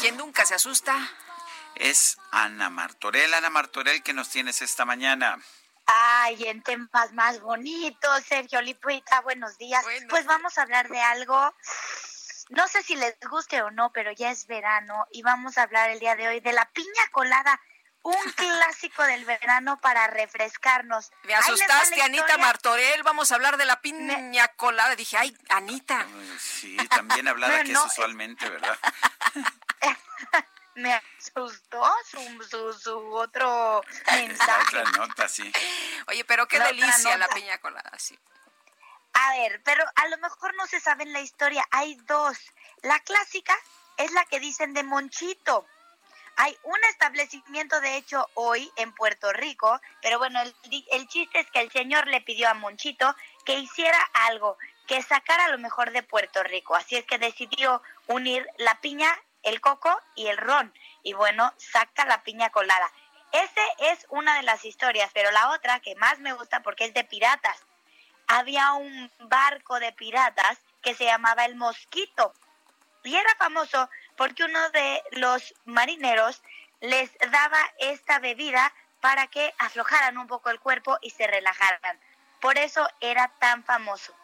¿Quién nunca se asusta? Es Ana Martorell. Ana Martorell, ¿qué nos tienes esta mañana? Ay, en temas más bonitos, Sergio Lipita, buenos días. Pues vamos a hablar de algo, no sé si les guste o no, pero ya es verano y vamos a hablar el día de hoy de la piña colada, un clásico del verano para refrescarnos. Me asustaste, Anita. Martorell. Vamos a hablar de la piña colada. Dije, ay, Anita. Sí, también hablada No, que no, es usualmente, ¿verdad? Me asustó su, su, su otro mensaje. otra nota, sí. Oye, pero qué La delicia la piña colada. Sí. A ver, pero a lo mejor no se sabe en la historia. Hay dos. La clásica es la que dicen de Monchito. Hay un establecimiento, de hecho, hoy en Puerto Rico, pero bueno, el, di- el chiste es que el señor le pidió a Monchito que hiciera algo, que sacara lo mejor de Puerto Rico. Así es que decidió unir la piña, el coco y el ron. Y bueno, saca la piña colada. Ese es una de las historias, pero la otra que más me gusta porque es de piratas había un barco de piratas que se llamaba el Mosquito. Y era famoso porque uno de los marineros les daba esta bebida para que aflojaran un poco el cuerpo y se relajaran. Por eso era tan famoso.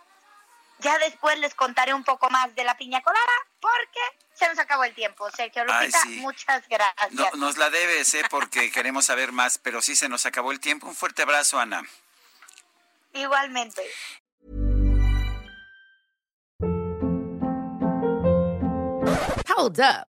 Ya después les contaré un poco más de la piña colada porque se nos acabó el tiempo. Sergio Ay, Lupita, sí. muchas gracias. No, nos la debes, ¿eh? Porque queremos saber más, pero sí se nos acabó el tiempo. Un fuerte abrazo, Ana. Igualmente. Hold up.